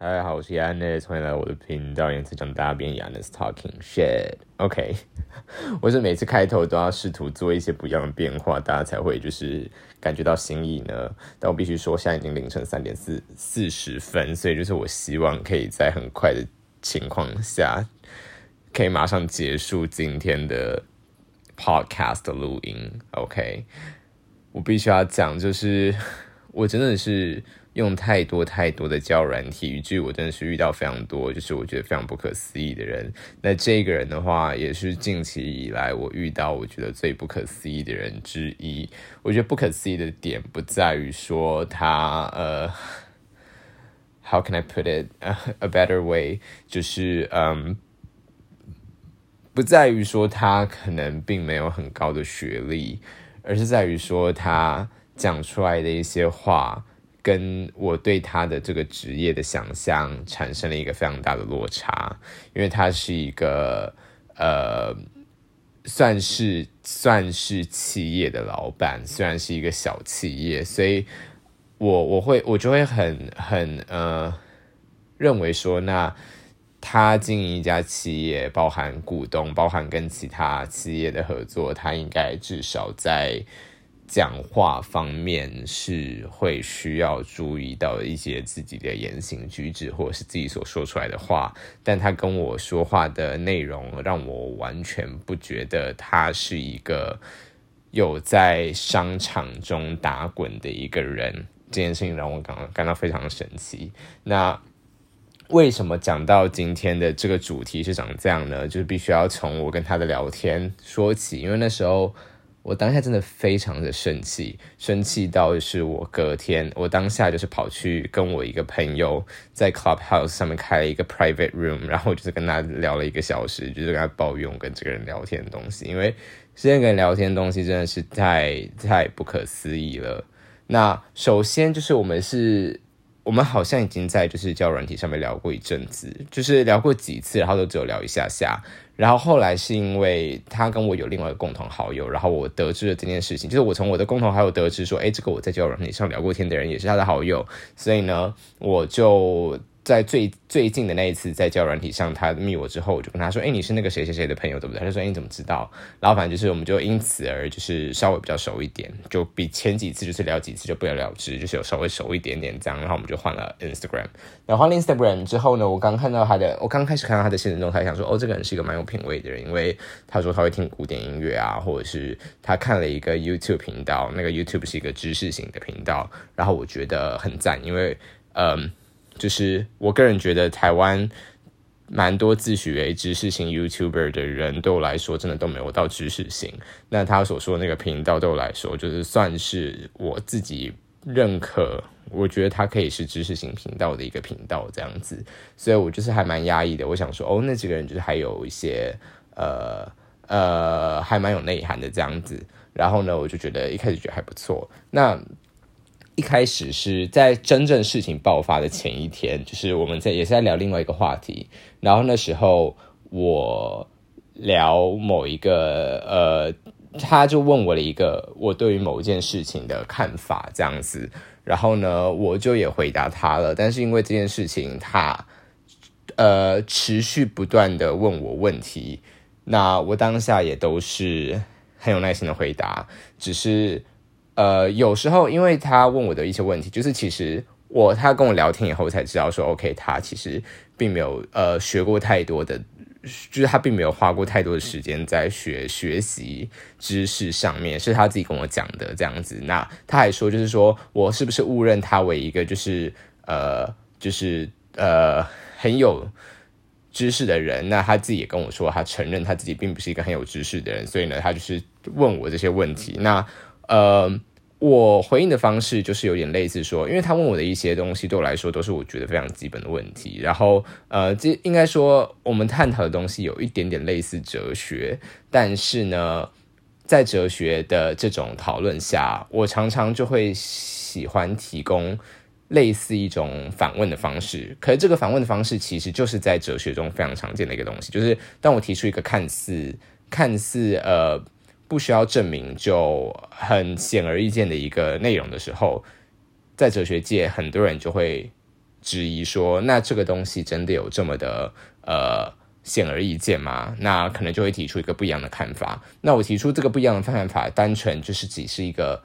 大家好，我是 Yanis，欢迎来到我的频道，言辞讲大便 Yanis talking shit。OK，我是每次开头都要试图做一些不一样的变化，大家才会就是感觉到新意呢。但我必须说，现在已经凌晨三点四四十分，所以就是我希望可以在很快的情况下，可以马上结束今天的 podcast 的录音。OK，我必须要讲，就是我真的是。用太多太多的教软体，以至于我真的是遇到非常多，就是我觉得非常不可思议的人。那这个人的话，也是近期以来我遇到我觉得最不可思议的人之一。我觉得不可思议的点不在于说他呃，How can I put it a better way？就是嗯，不在于说他可能并没有很高的学历，而是在于说他讲出来的一些话。跟我对他的这个职业的想象产生了一个非常大的落差，因为他是一个呃，算是算是企业的老板，虽然是一个小企业，所以我我会我就会很很呃认为说，那他经营一家企业，包含股东，包含跟其他企业的合作，他应该至少在。讲话方面是会需要注意到一些自己的言行举止，或者是自己所说出来的话。但他跟我说话的内容，让我完全不觉得他是一个有在商场中打滚的一个人。这件事情让我感感到非常神奇。那为什么讲到今天的这个主题是长这样呢？就是必须要从我跟他的聊天说起，因为那时候。我当下真的非常的生气，生气到是我隔天，我当下就是跑去跟我一个朋友在 Clubhouse 上面开了一个 private room，然后就是跟他聊了一个小时，就是跟他抱怨跟这个人聊天的东西，因为之前跟人聊天的东西真的是太太不可思议了。那首先就是我们是，我们好像已经在就是交友软体上面聊过一阵子，就是聊过几次，然后都只有聊一下下。然后后来是因为他跟我有另外一个共同好友，然后我得知了这件事情，就是我从我的共同好友得知说，哎，这个我在交友软件上聊过天的人也是他的好友，所以呢，我就。在最最近的那一次，在交软体上，他密我之后，我就跟他说：“哎，你是那个谁谁谁的朋友，对不对？”他就说：“哎，你怎么知道？”然后反正就是，我们就因此而就是稍微比较熟一点，就比前几次就是聊几次就不了了之，就是有稍微熟一点点这样。然后我们就换了 Instagram。然后换了 Instagram 之后呢，我刚看到他的，我刚开始看到他的现实中，他想说：“哦，这个人是一个蛮有品味的人，因为他说他会听古典音乐啊，或者是他看了一个 YouTube 频道，那个 YouTube 是一个知识型的频道。然后我觉得很赞，因为嗯。”就是我个人觉得，台湾蛮多自诩为知识型 YouTuber 的人，对我来说真的都没有到知识型。那他所说的那个频道，对我来说就是算是我自己认可，我觉得他可以是知识型频道的一个频道这样子。所以我就是还蛮压抑的。我想说，哦，那几个人就是还有一些呃呃，还蛮有内涵的这样子。然后呢，我就觉得一开始觉得还不错。那一开始是在真正事情爆发的前一天，就是我们在也是在聊另外一个话题，然后那时候我聊某一个呃，他就问我了一个我对于某一件事情的看法这样子，然后呢我就也回答他了，但是因为这件事情他呃持续不断的问我问题，那我当下也都是很有耐心的回答，只是。呃，有时候因为他问我的一些问题，就是其实我他跟我聊天以后才知道说，OK，他其实并没有呃学过太多的，就是他并没有花过太多的时间在学学习知识上面，是他自己跟我讲的这样子。那他还说，就是说我是不是误认他为一个就是呃就是呃很有知识的人？那他自己也跟我说，他承认他自己并不是一个很有知识的人，所以呢，他就是问我这些问题。那呃。我回应的方式就是有点类似说，因为他问我的一些东西，对我来说都是我觉得非常基本的问题。然后，呃，这应该说我们探讨的东西有一点点类似哲学，但是呢，在哲学的这种讨论下，我常常就会喜欢提供类似一种反问的方式。可是，这个反问的方式其实就是在哲学中非常常见的一个东西，就是当我提出一个看似看似呃。不需要证明就很显而易见的一个内容的时候，在哲学界很多人就会质疑说，那这个东西真的有这么的呃显而易见吗？那可能就会提出一个不一样的看法。那我提出这个不一样的看法，单纯就是只是一个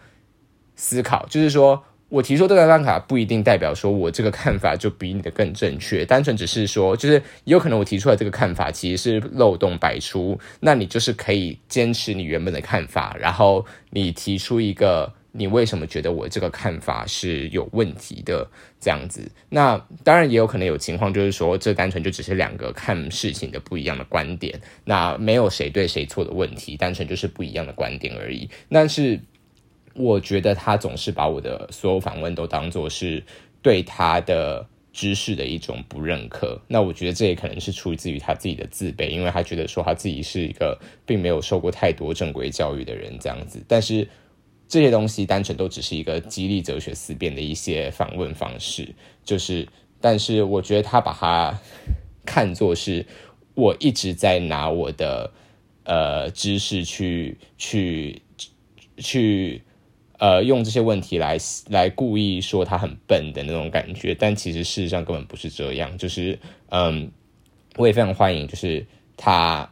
思考，就是说。我提出这个办法不一定代表说我这个看法就比你的更正确，单纯只是说，就是有可能我提出来这个看法其实是漏洞百出，那你就是可以坚持你原本的看法，然后你提出一个你为什么觉得我这个看法是有问题的这样子。那当然也有可能有情况就是说，这单纯就只是两个看事情的不一样的观点，那没有谁对谁错的问题，单纯就是不一样的观点而已。但是。我觉得他总是把我的所有访问都当做是对他的知识的一种不认可。那我觉得这也可能是出自于他自己的自卑，因为他觉得说他自己是一个并没有受过太多正规教育的人这样子。但是这些东西单纯都只是一个激励哲学思辨的一些访问方式，就是，但是我觉得他把它看作是我一直在拿我的呃知识去去去。呃，用这些问题来来故意说他很笨的那种感觉，但其实事实上根本不是这样。就是，嗯，我也非常欢迎，就是他，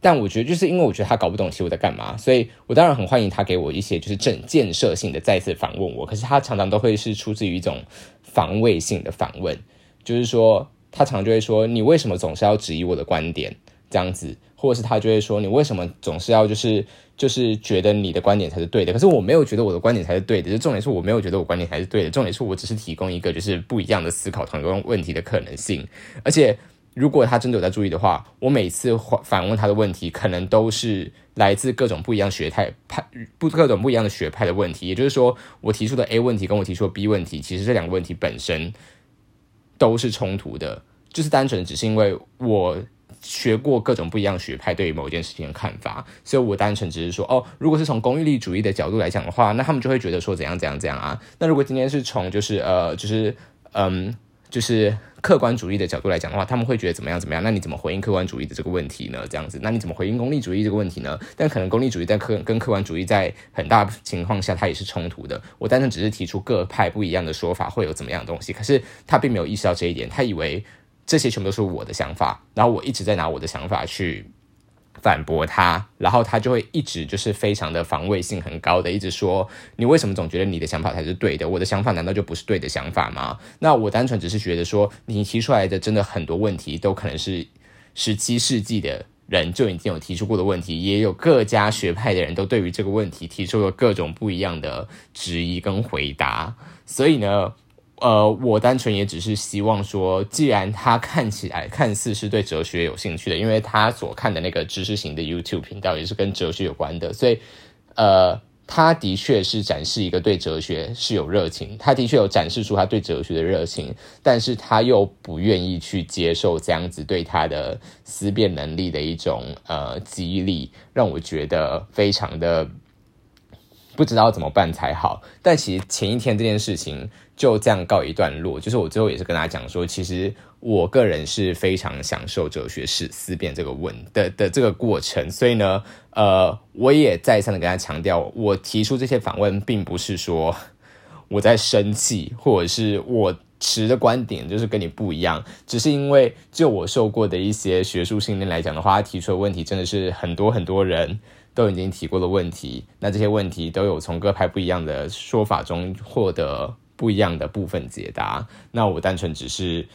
但我觉得就是因为我觉得他搞不懂其实我在干嘛，所以我当然很欢迎他给我一些就是正建设性的再次访问我。可是他常常都会是出自于一种防卫性的访问，就是说他常常就会说你为什么总是要质疑我的观点这样子，或者是他就会说你为什么总是要就是。就是觉得你的观点才是对的，可是我没有觉得我的观点才是对的。就重点是我没有觉得我观点才是对的，重点是我只是提供一个就是不一样的思考同一个问题的可能性。而且如果他真的有在注意的话，我每次反问他的问题，可能都是来自各种不一样学派派不各种不一样的学派的问题。也就是说，我提出的 A 问题跟我提出的 B 问题，其实这两个问题本身都是冲突的，就是单纯只是因为我。学过各种不一样学派对于某一件事情的看法，所以我单纯只是说，哦，如果是从功利主义的角度来讲的话，那他们就会觉得说怎样怎样怎样啊。那如果今天是从就是呃就是嗯就是客观主义的角度来讲的话，他们会觉得怎么样怎么样？那你怎么回应客观主义的这个问题呢？这样子，那你怎么回应功利主义这个问题呢？但可能功利主义在客跟客观主义在很大情况下它也是冲突的。我单纯只是提出各派不一样的说法会有怎么样的东西，可是他并没有意识到这一点，他以为。这些全部都是我的想法，然后我一直在拿我的想法去反驳他，然后他就会一直就是非常的防卫性很高的，一直说你为什么总觉得你的想法才是对的？我的想法难道就不是对的想法吗？那我单纯只是觉得说，你提出来的真的很多问题都可能是十七世纪的人就已经有提出过的问题，也有各家学派的人都对于这个问题提出了各种不一样的质疑跟回答，所以呢。呃，我单纯也只是希望说，既然他看起来看似是对哲学有兴趣的，因为他所看的那个知识型的 YouTube 频道也是跟哲学有关的，所以呃，他的确是展示一个对哲学是有热情，他的确有展示出他对哲学的热情，但是他又不愿意去接受这样子对他的思辨能力的一种呃激励，让我觉得非常的不知道怎么办才好。但其实前一天这件事情。就这样告一段落。就是我最后也是跟他讲说，其实我个人是非常享受哲学史思辨这个问的的这个过程。所以呢，呃，我也再三的跟他强调，我提出这些访问，并不是说 我在生气，或者是我持的观点就是跟你不一样，只是因为就我受过的一些学术训练来讲的话，他提出的问题真的是很多很多人都已经提过的问题。那这些问题都有从各派不一样的说法中获得。不一样的部分解答，那我单纯只是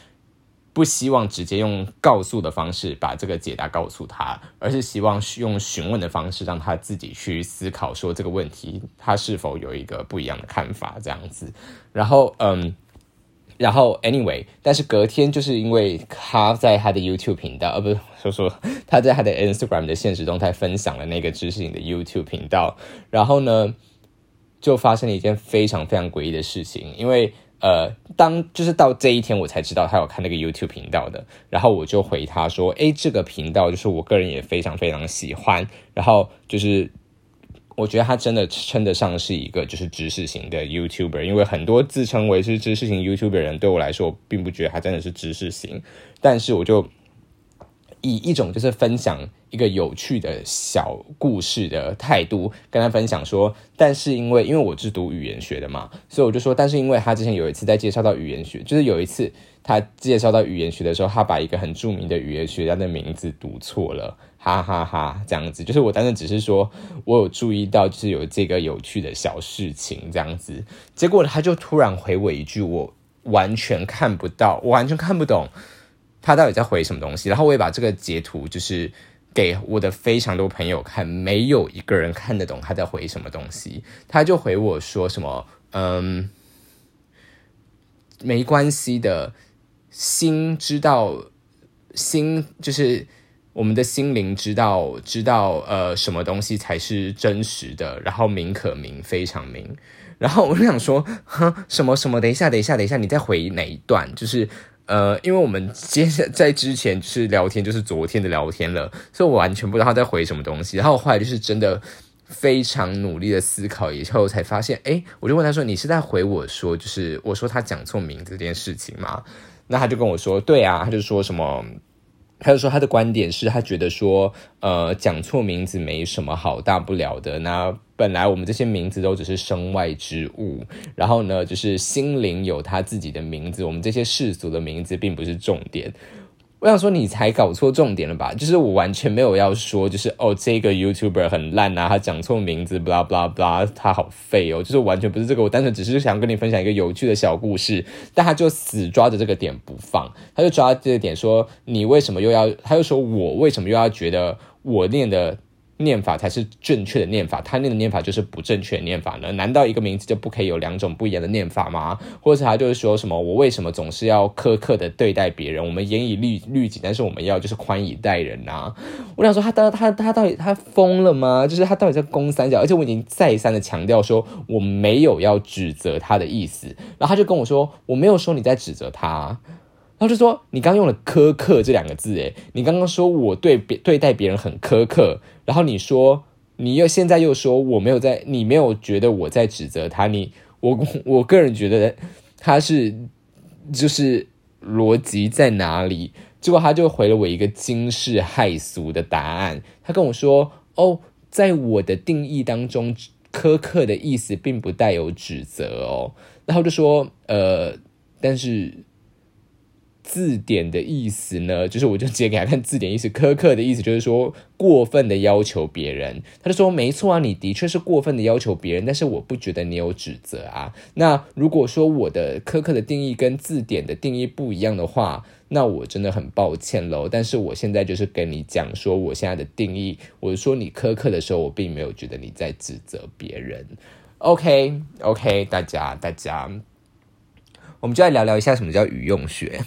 不希望直接用告诉的方式把这个解答告诉他，而是希望用询问的方式让他自己去思考，说这个问题他是否有一个不一样的看法这样子。然后，嗯，然后，anyway，但是隔天就是因为他在他的 YouTube 频道，呃，不是说说 他在他的 Instagram 的现实动态分享了那个知识型的 YouTube 频道，然后呢？就发生了一件非常非常诡异的事情，因为呃，当就是到这一天我才知道他有看那个 YouTube 频道的，然后我就回他说，诶，这个频道就是我个人也非常非常喜欢，然后就是我觉得他真的称得上是一个就是知识型的 YouTuber，因为很多自称为是知识型 YouTuber 人对我来说，我并不觉得他真的是知识型，但是我就以一种就是分享一个有趣的小故事的态度跟他分享说，但是因为因为我是读语言学的嘛，所以我就说，但是因为他之前有一次在介绍到语言学，就是有一次他介绍到语言学的时候，他把一个很著名的语言学家的名字读错了，哈哈哈，这样子，就是我当时只是说我有注意到，就是有这个有趣的小事情这样子，结果他就突然回我一句，我完全看不到，我完全看不懂。他到底在回什么东西？然后我也把这个截图就是给我的非常多朋友看，没有一个人看得懂他在回什么东西。他就回我说什么：“嗯，没关系的，心知道，心就是我们的心灵知道，知道呃什么东西才是真实的，然后名可名，非常名。然后我就想说，哈，什么什么？等一下，等一下，等一下，你再回哪一段？就是。”呃，因为我们接下在之前是聊天，就是昨天的聊天了，所以我完全不知道他在回什么东西。然后我后来就是真的非常努力的思考以后，才发现，哎，我就问他说：“你是在回我说，就是我说他讲错名字这件事情吗？”那他就跟我说：“对啊。”他就说什么。他就说他的观点是他觉得说，呃，讲错名字没什么好大不了的。那本来我们这些名字都只是身外之物，然后呢，就是心灵有他自己的名字，我们这些世俗的名字并不是重点。我想说，你才搞错重点了吧？就是我完全没有要说，就是哦，这个 YouTuber 很烂啊，他讲错名字，blah blah blah，他好废哦，就是完全不是这个。我单纯只是想跟你分享一个有趣的小故事，但他就死抓着这个点不放，他就抓这个点说，你为什么又要？他又说我为什么又要觉得我念的？念法才是正确的念法，他念的念法就是不正确的念法呢？难道一个名字就不可以有两种不一样的念法吗？或者他就是说什么，我为什么总是要苛刻的对待别人？我们严以律律己，但是我们要就是宽以待人呐？我想说，他到他他到底他疯了吗？就是他到底在攻三角？而且我已经再三的强调说，我没有要指责他的意思。然后他就跟我说，我没有说你在指责他。然后就说你刚用了“苛刻”这两个字，诶，你刚刚说我对别对待别人很苛刻，然后你说你又现在又说我没有在，你没有觉得我在指责他，你我我个人觉得他是就是逻辑在哪里？结果他就回了我一个惊世骇俗的答案，他跟我说：“哦，在我的定义当中，苛刻的意思并不带有指责哦。”然后就说：“呃，但是。”字典的意思呢，就是我就直接给他看字典意思，苛刻的意思就是说过分的要求别人。他就说没错啊，你的确是过分的要求别人，但是我不觉得你有指责啊。那如果说我的苛刻的定义跟字典的定义不一样的话，那我真的很抱歉喽。但是我现在就是跟你讲说我现在的定义，我说你苛刻的时候，我并没有觉得你在指责别人。OK OK，大家大家。我们就来聊聊一下什么叫语用学。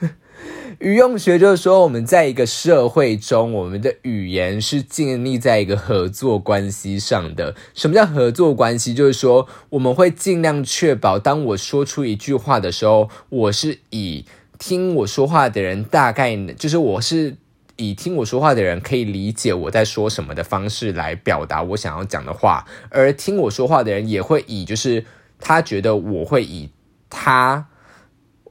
语用学就是说，我们在一个社会中，我们的语言是建立在一个合作关系上的。什么叫合作关系？就是说，我们会尽量确保，当我说出一句话的时候，我是以听我说话的人大概就是我是以听我说话的人可以理解我在说什么的方式来表达我想要讲的话，而听我说话的人也会以就是他觉得我会以。他，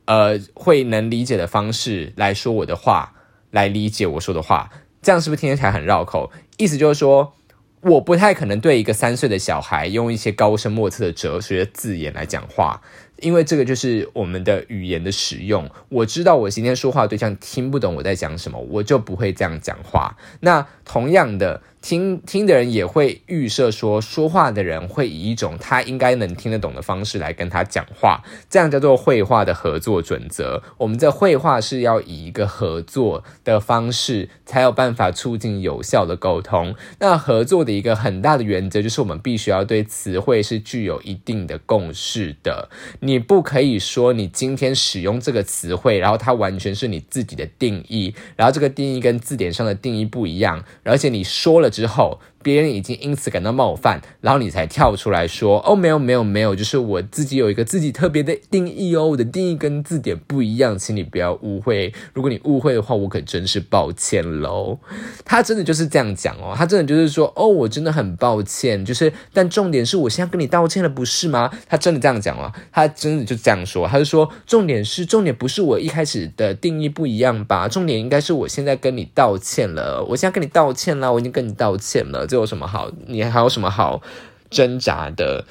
呃，会能理解的方式来说我的话，来理解我说的话，这样是不是听起来很绕口？意思就是说，我不太可能对一个三岁的小孩用一些高深莫测的哲学字眼来讲话。因为这个就是我们的语言的使用，我知道我今天说话对象听不懂我在讲什么，我就不会这样讲话。那同样的，听听的人也会预设说，说话的人会以一种他应该能听得懂的方式来跟他讲话，这样叫做绘画的合作准则。我们在绘画是要以一个合作的方式，才有办法促进有效的沟通。那合作的一个很大的原则就是，我们必须要对词汇是具有一定的共识的。你。不可以说你今天使用这个词汇，然后它完全是你自己的定义，然后这个定义跟字典上的定义不一样，而且你说了之后，别人已经因此感到冒犯，然后你才跳出来说：“哦，没有，没有，没有，就是我自己有一个自己特别的定义哦，我的定义跟字典不一样，请你不要误会。如果你误会的话，我可真是抱歉喽。”他真的就是这样讲哦，他真的就是说：“哦，我真的很抱歉。”就是，但重点是我现在跟你道歉了，不是吗？他真的这样讲了，他真的就这样说，他就说：“重点是，重点不是我一开始的定义不一样吧？重点应该是我现在跟你道歉了，我现在跟你道歉了，我已经跟你道歉了。”这有什么好？你还有什么好挣扎的？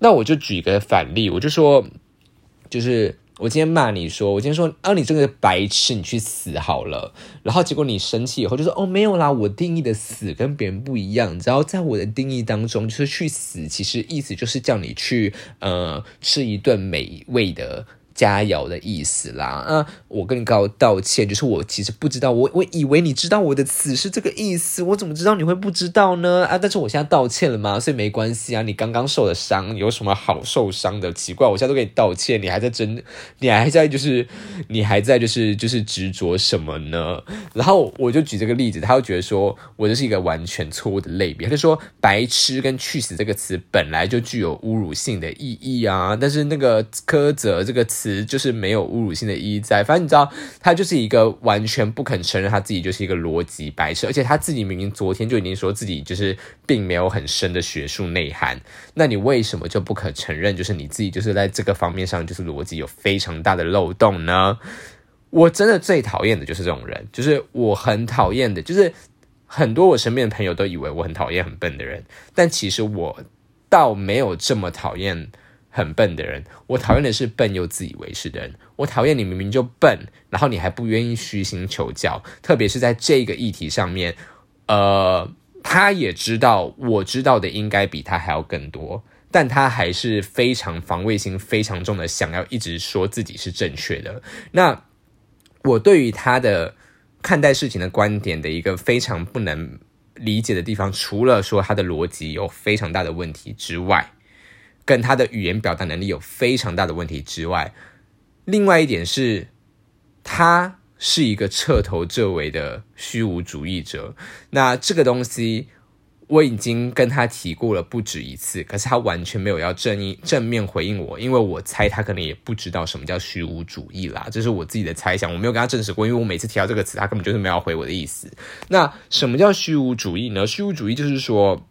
那我就举一个反例，我就说，就是我今天骂你说，我今天说，啊，你这个白痴，你去死好了。然后结果你生气以后就说，哦，没有啦，我定义的死跟别人不一样。然后在我的定义当中，就是去死，其实意思就是叫你去呃吃一顿美味的。佳肴的意思啦，啊，我跟你告道歉，就是我其实不知道，我我以为你知道我的词是这个意思，我怎么知道你会不知道呢？啊，但是我现在道歉了嘛，所以没关系啊。你刚刚受的伤有什么好受伤的？奇怪，我现在都给你道歉，你还在争，你还在就是你还在就是就是执着什么呢？然后我就举这个例子，他就觉得说我这是一个完全错误的类别，他就说白痴跟去死这个词本来就具有侮辱性的意义啊，但是那个苛责这个词。就是没有侮辱性的意义在，反正你知道，他就是一个完全不肯承认他自己就是一个逻辑白痴，而且他自己明明昨天就已经说自己就是并没有很深的学术内涵，那你为什么就不可承认，就是你自己就是在这个方面上就是逻辑有非常大的漏洞呢？我真的最讨厌的就是这种人，就是我很讨厌的，就是很多我身边的朋友都以为我很讨厌很笨的人，但其实我倒没有这么讨厌。很笨的人，我讨厌的是笨又自以为是的人。我讨厌你明明就笨，然后你还不愿意虚心求教，特别是在这个议题上面，呃，他也知道我知道的应该比他还要更多，但他还是非常防卫心非常重的，想要一直说自己是正确的。那我对于他的看待事情的观点的一个非常不能理解的地方，除了说他的逻辑有非常大的问题之外。跟他的语言表达能力有非常大的问题之外，另外一点是，他是一个彻头彻尾的虚无主义者。那这个东西我已经跟他提过了不止一次，可是他完全没有要正义正面回应我，因为我猜他可能也不知道什么叫虚无主义啦，这是我自己的猜想，我没有跟他证实过，因为我每次提到这个词，他根本就是没有回我的意思。那什么叫虚无主义呢？虚无主义就是说，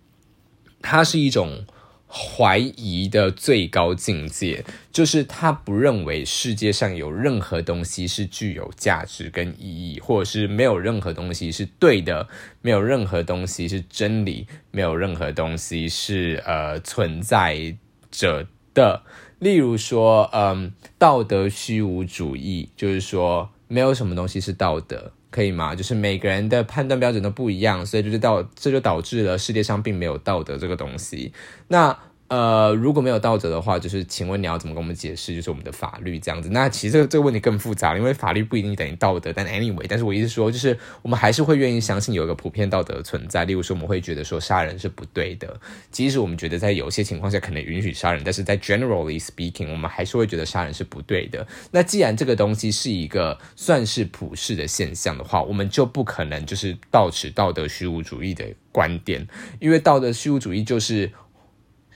它是一种。怀疑的最高境界，就是他不认为世界上有任何东西是具有价值跟意义，或者是没有任何东西是对的，没有任何东西是真理，没有任何东西是呃存在着的。例如说，嗯，道德虚无主义，就是说没有什么东西是道德。可以吗？就是每个人的判断标准都不一样，所以就是导这就导致了世界上并没有道德这个东西。那。呃，如果没有道德的话，就是请问你要怎么跟我们解释？就是我们的法律这样子。那其实这个这个问题更复杂，因为法律不一定等于道德。但 anyway，但是我意思说，就是我们还是会愿意相信有一个普遍道德存在。例如说，我们会觉得说杀人是不对的，即使我们觉得在有些情况下可能允许杀人，但是在 generally speaking，我们还是会觉得杀人是不对的。那既然这个东西是一个算是普世的现象的话，我们就不可能就是抱持道德虚无主义的观点，因为道德虚无主义就是。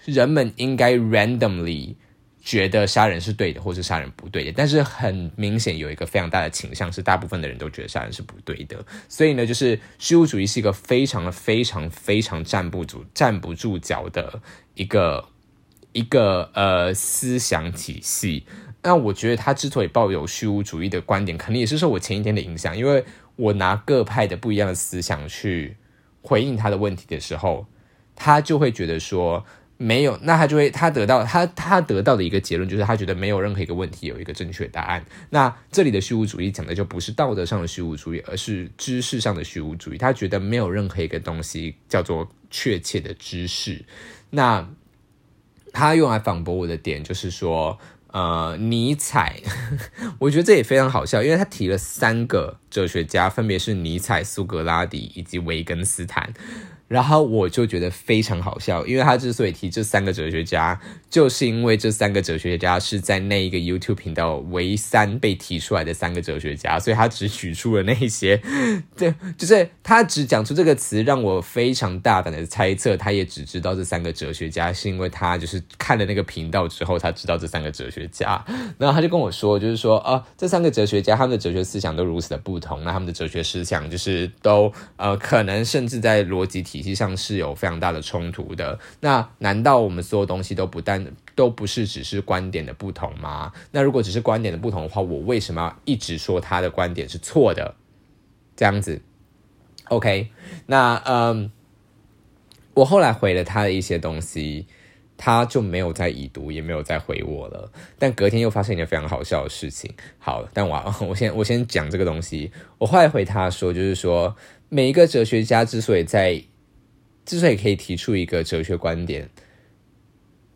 人们应该 randomly 觉得杀人是对的，或是杀人不对的，但是很明显有一个非常大的倾向是，大部分的人都觉得杀人是不对的。所以呢，就是虚无主义是一个非常非常非常站不住、站不住脚的一个一个呃思想体系。那我觉得他之所以抱有虚无主义的观点，肯定也是受我前一天的影响，因为我拿各派的不一样的思想去回应他的问题的时候，他就会觉得说。没有，那他就会他得到他他得到的一个结论就是他觉得没有任何一个问题有一个正确答案。那这里的虚无主义讲的就不是道德上的虚无主义，而是知识上的虚无主义。他觉得没有任何一个东西叫做确切的知识。那他用来反驳我的点就是说，呃，尼采，我觉得这也非常好笑，因为他提了三个哲学家，分别是尼采、苏格拉底以及维根斯坦。然后我就觉得非常好笑，因为他之所以提这三个哲学家，就是因为这三个哲学家是在那一个 YouTube 频道唯三被提出来的三个哲学家，所以他只举出了那一些，对，就是他只讲出这个词，让我非常大胆的猜测，他也只知道这三个哲学家，是因为他就是看了那个频道之后，他知道这三个哲学家。然后他就跟我说，就是说啊，这三个哲学家他们的哲学思想都如此的不同，那他们的哲学思想就是都呃，可能甚至在逻辑体系上是有非常大的冲突的。那难道我们所有东西都不但都不是只是观点的不同吗？那如果只是观点的不同的话，我为什么要一直说他的观点是错的？这样子？OK，那嗯，我后来回了他的一些东西，他就没有再已读，也没有再回我了。但隔天又发生一件非常好笑的事情。好，但我 我先我先讲这个东西。我后来回他说，就是说每一个哲学家之所以在，之所以可以提出一个哲学观点。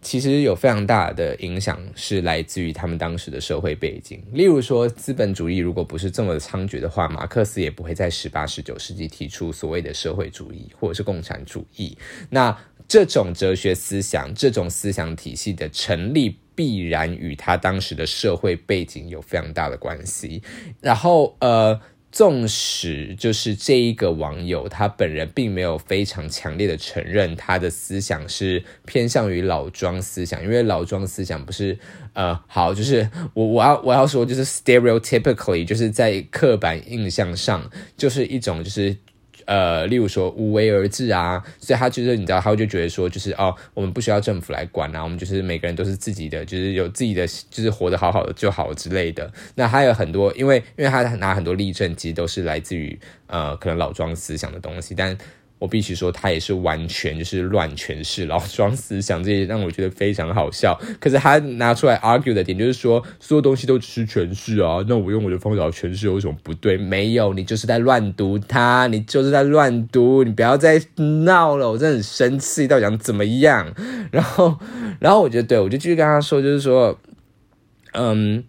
其实有非常大的影响，是来自于他们当时的社会背景。例如说，资本主义如果不是这么猖獗的话，马克思也不会在十八、十九世纪提出所谓的社会主义或者是共产主义。那这种哲学思想、这种思想体系的成立，必然与他当时的社会背景有非常大的关系。然后，呃。纵使就是这一个网友，他本人并没有非常强烈的承认他的思想是偏向于老庄思想，因为老庄思想不是呃好，就是我我要我要说就是 stereotypically，就是在刻板印象上就是一种就是。呃，例如说无为而治啊，所以他就是你知道，他就觉得说，就是哦，我们不需要政府来管啊，我们就是每个人都是自己的，就是有自己的，就是活得好好的就好之类的。那还有很多，因为因为他拿很多例证，其实都是来自于呃，可能老庄思想的东西，但。我必须说，他也是完全就是乱诠释然后装思想，这些让我觉得非常好笑。可是他拿出来 argue 的点就是说，所有东西都只是诠释啊，那我用我的方法诠释有什么不对？没有，你就是在乱读它，你就是在乱读，你不要再闹了，我真的很生气，到底想怎么样？然后，然后我觉得，对我就继续跟他说，就是说，嗯。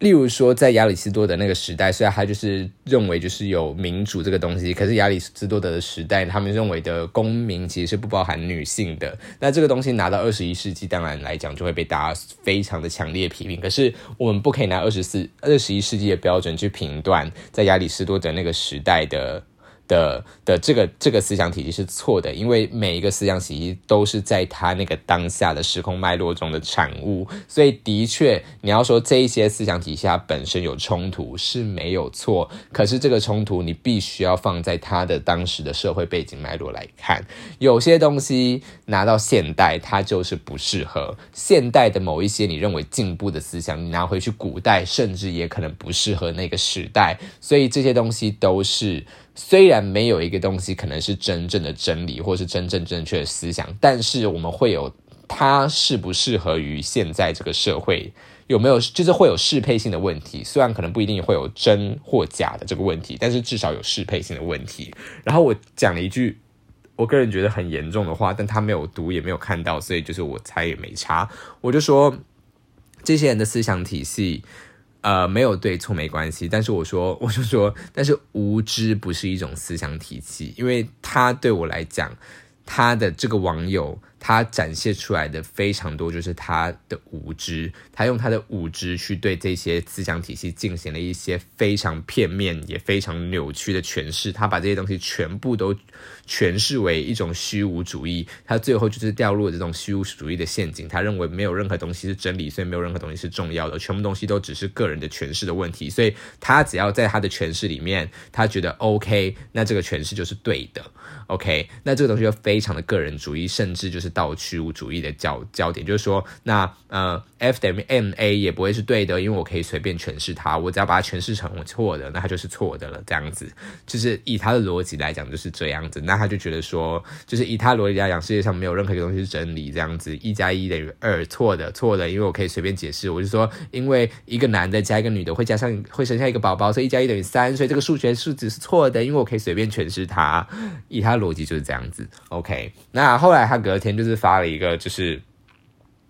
例如说，在亚里士多德那个时代，虽然他就是认为就是有民主这个东西，可是亚里士多德的时代，他们认为的公民其实是不包含女性的。那这个东西拿到二十一世纪，当然来讲就会被大家非常的强烈批评。可是我们不可以拿二十四、二十一世纪的标准去评断在亚里士多德那个时代的。的的这个这个思想体系是错的，因为每一个思想体系都是在他那个当下的时空脉络中的产物，所以的确你要说这一些思想体系它本身有冲突是没有错，可是这个冲突你必须要放在他的当时的社会背景脉络来看，有些东西拿到现代它就是不适合，现代的某一些你认为进步的思想，你拿回去古代甚至也可能不适合那个时代，所以这些东西都是。虽然没有一个东西可能是真正的真理，或是真正正确的思想，但是我们会有它适不适合于现在这个社会，有没有就是会有适配性的问题。虽然可能不一定会有真或假的这个问题，但是至少有适配性的问题。然后我讲了一句我个人觉得很严重的话，但他没有读也没有看到，所以就是我猜也没差。我就说这些人的思想体系。呃，没有对错没关系，但是我说，我就说，但是无知不是一种思想体系，因为他对我来讲，他的这个网友。他展现出来的非常多，就是他的无知。他用他的无知去对这些思想体系进行了一些非常片面也非常扭曲的诠释。他把这些东西全部都诠释为一种虚无主义。他最后就是掉入了这种虚无主义的陷阱。他认为没有任何东西是真理，所以没有任何东西是重要的，全部东西都只是个人的诠释的问题。所以他只要在他的诠释里面，他觉得 OK，那这个诠释就是对的。OK，那这个东西就非常的个人主义，甚至就是到虚无主义的焦焦点，就是说，那呃，F 等于 M A 也不会是对的，因为我可以随便诠释它，我只要把它诠释成我错的，那它就是错的了。这样子，就是以他的逻辑来讲就是这样子。那他就觉得说，就是以他逻辑来讲，世界上没有任何一个东西是真理。这样子，一加一等于二，错的，错的，因为我可以随便解释。我就说，因为一个男的加一个女的会加上会生下一个宝宝，所以一加一等于三，所以这个数学数值是错的，因为我可以随便诠释它。以他逻辑就是这样子，OK。那后来他隔天就是发了一个就是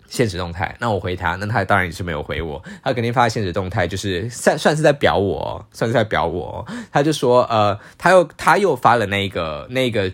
现实动态，那我回他，那他当然也是没有回我。他肯定发现实动态就是算算是在表我，算是在表我。他就说，呃，他又他又发了那个那个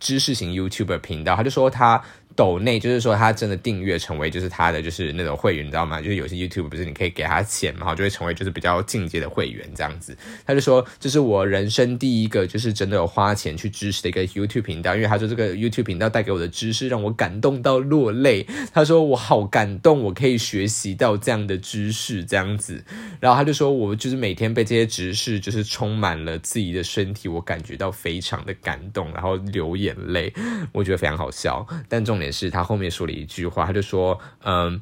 知识型 YouTuber 频道，他就说他抖内，就是说他真的订阅成为就是他的就是那种会员，你知道吗？就是有些 YouTube 不是你可以给他钱嘛，就会成为就是比较进阶的会员这样子。他就说这是我人生第一个就是真的有花钱去支持的一个 YouTube 频道，因为他说这个 YouTube 频道带给我的知识让我感动到落泪。他说我好感动，我可以学习到这样的知识这样子。然后他就说我就是每天被这些知识就是充满了自己的身体，我感觉到非常的感动，然后流眼泪，我觉得非常好笑。但重点是他后面说了一句话，他就说：“嗯，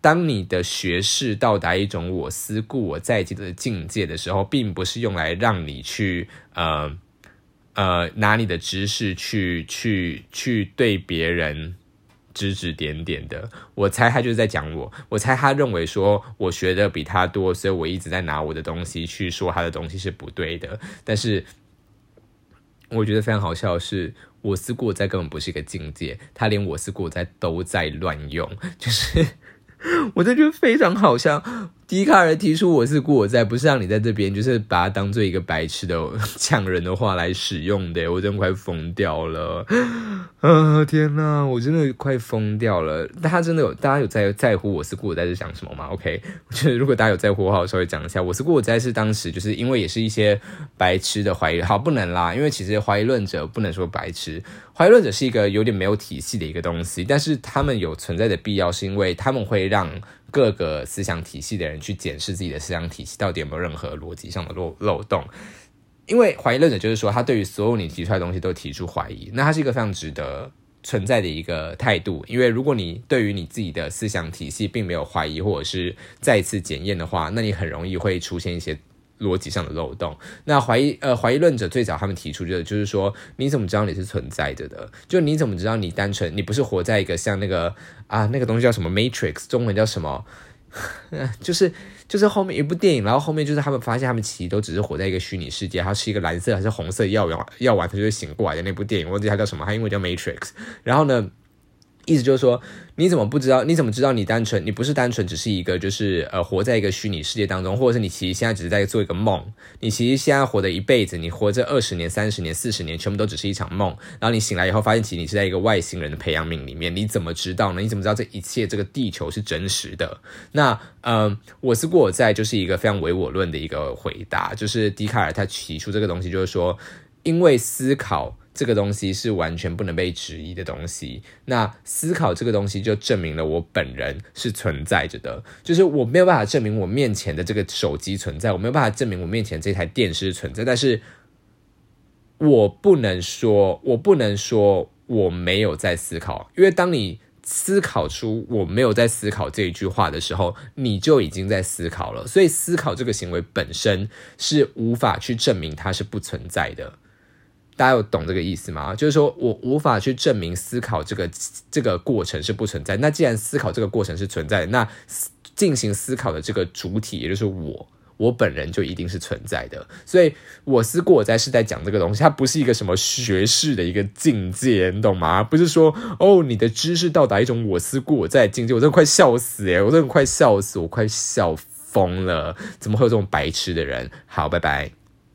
当你的学识到达一种我思故我在的境界的时候，并不是用来让你去呃呃拿你的知识去去去对别人指指点点的。我猜他就是在讲我，我猜他认为说我学的比他多，所以我一直在拿我的东西去说他的东西是不对的。但是我觉得非常好笑的是。”我思故我在根本不是一个境界，他连我思故我在都在乱用，就是 我这就非常好笑。笛卡尔提出我是故我在，不是让你在这边，就是把它当做一个白痴的呛人的话来使用的。我真的快疯掉了，啊天哪，我真的快疯掉了。大家真的有，大家有在在乎我是故我在是想什么吗？OK，我觉得如果大家有在乎的话，我稍微讲一下，我是故我在是当时就是因为也是一些白痴的怀疑，好不能啦，因为其实怀疑论者不能说白痴，怀疑论者是一个有点没有体系的一个东西，但是他们有存在的必要，是因为他们会让。各个思想体系的人去检视自己的思想体系到底有没有任何逻辑上的漏漏洞，因为怀疑论者就是说他对于所有你提出来的东西都提出怀疑，那他是一个非常值得存在的一个态度。因为如果你对于你自己的思想体系并没有怀疑或者是再次检验的话，那你很容易会出现一些。逻辑上的漏洞。那怀疑呃怀疑论者最早他们提出的，就是说你怎么知道你是存在着的？就你怎么知道你单纯你不是活在一个像那个啊那个东西叫什么 Matrix，中文叫什么？就是就是后面一部电影，然后后面就是他们发现他们其实都只是活在一个虚拟世界，它是一个蓝色还是红色药丸药丸，它就会醒过来的那部电影，忘记它叫什么，它英文叫 Matrix。然后呢？意思就是说，你怎么不知道？你怎么知道你单纯？你不是单纯只是一个，就是呃，活在一个虚拟世界当中，或者是你其实现在只是在做一个梦？你其实现在活的一辈子，你活着二十年、三十年、四十年，全部都只是一场梦。然后你醒来以后，发现其实你是在一个外星人的培养皿里面。你怎么知道呢？你怎么知道这一切这个地球是真实的？那嗯，我是过我在就是一个非常唯我论的一个回答，就是笛卡尔他提出这个东西，就是说，因为思考。这个东西是完全不能被质疑的东西。那思考这个东西就证明了我本人是存在着的，就是我没有办法证明我面前的这个手机存在，我没有办法证明我面前这台电视存在，但是我不能说，我不能说我没有在思考，因为当你思考出我没有在思考这一句话的时候，你就已经在思考了。所以思考这个行为本身是无法去证明它是不存在的。大家有懂这个意思吗？就是说我无法去证明思考这个这个过程是不存在。那既然思考这个过程是存在，那进行思考的这个主体，也就是我，我本人就一定是存在的。所以，我思过我在是在讲这个东西，它不是一个什么学士的一个境界，你懂吗？不是说哦，你的知识到达一种我思过我在境界，我真的快笑死诶，我真的快笑死，我快笑疯了，怎么会有这种白痴的人？好，拜拜。